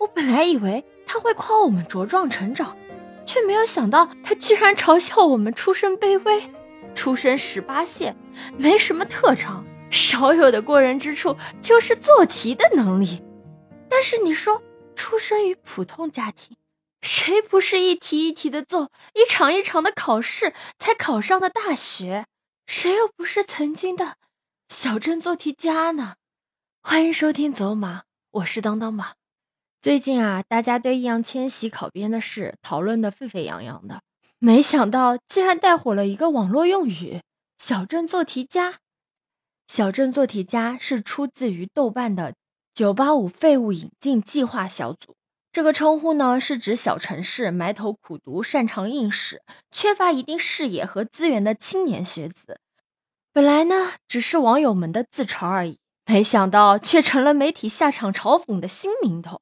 我本来以为他会夸我们茁壮成长，却没有想到他居然嘲笑我们出身卑微，出身十八线，没什么特长，少有的过人之处就是做题的能力。但是你说，出生于普通家庭，谁不是一题一题的做，一场一场的考试才考上的大学？谁又不是曾经的小镇做题家呢？欢迎收听走马，我是当当马。最近啊，大家对易烊千玺考编的事讨论的沸沸扬扬的，没想到竟然带火了一个网络用语“小镇做题家”。小镇做题家是出自于豆瓣的。九八五废物引进计划小组，这个称呼呢，是指小城市埋头苦读、擅长应试、缺乏一定视野和资源的青年学子。本来呢，只是网友们的自嘲而已，没想到却成了媒体下场嘲讽的新名头。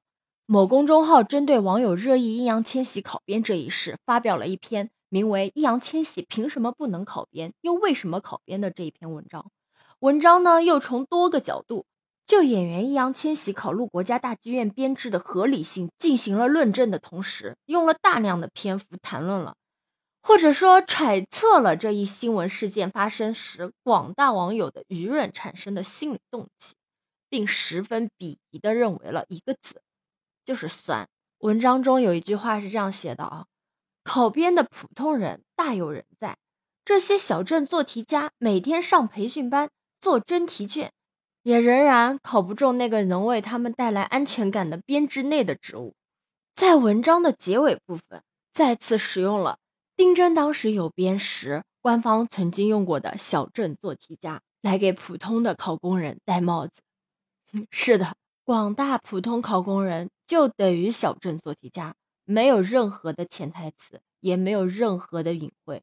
某公众号针对网友热议易烊千玺考编这一事，发表了一篇名为《易烊千玺凭什么不能考编，又为什么考编》的这一篇文章。文章呢，又从多个角度。就演员易烊千玺考入国家大剧院编制的合理性进行了论证的同时，用了大量的篇幅谈论了，或者说揣测了这一新闻事件发生时广大网友的舆论产生的心理动机，并十分鄙夷的认为了一个字，就是酸。文章中有一句话是这样写的啊：考编的普通人大有人在，这些小镇做题家每天上培训班做真题卷。也仍然考不中那个能为他们带来安全感的编制内的职务。在文章的结尾部分，再次使用了丁真当时有编时官方曾经用过的小镇做题家来给普通的考公人戴帽子。是的，广大普通考公人就等于小镇做题家，没有任何的潜台词，也没有任何的隐晦。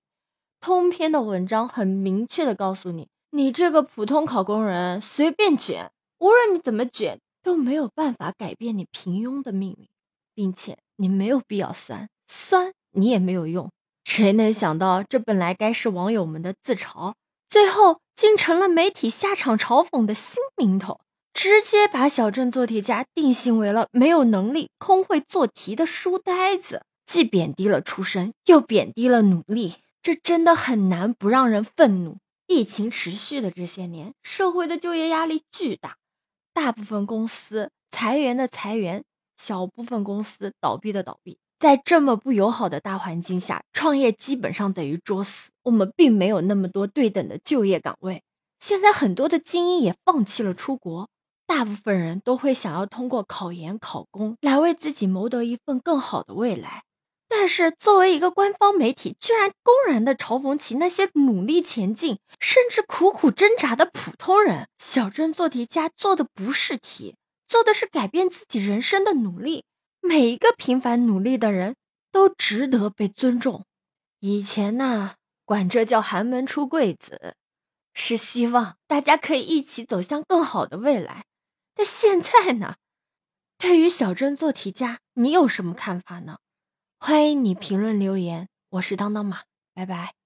通篇的文章很明确的告诉你。你这个普通考公人随便卷，无论你怎么卷都没有办法改变你平庸的命运，并且你没有必要酸酸，你也没有用。谁能想到这本来该是网友们的自嘲，最后竟成了媒体下场嘲讽的新名头，直接把小镇做题家定性为了没有能力、空会做题的书呆子，既贬低了出身，又贬低了努力，这真的很难不让人愤怒。疫情持续的这些年，社会的就业压力巨大，大部分公司裁员的裁员，小部分公司倒闭的倒闭。在这么不友好的大环境下，创业基本上等于作死。我们并没有那么多对等的就业岗位。现在很多的精英也放弃了出国，大部分人都会想要通过考研考公来为自己谋得一份更好的未来。但是，作为一个官方媒体，居然公然的嘲讽起那些努力前进，甚至苦苦挣扎的普通人。小镇做题家做的不是题，做的是改变自己人生的努力。每一个平凡努力的人都值得被尊重。以前呢，管这叫寒门出贵子，是希望大家可以一起走向更好的未来。但现在呢，对于小镇做题家，你有什么看法呢？欢迎你评论留言，我是当当马，拜拜。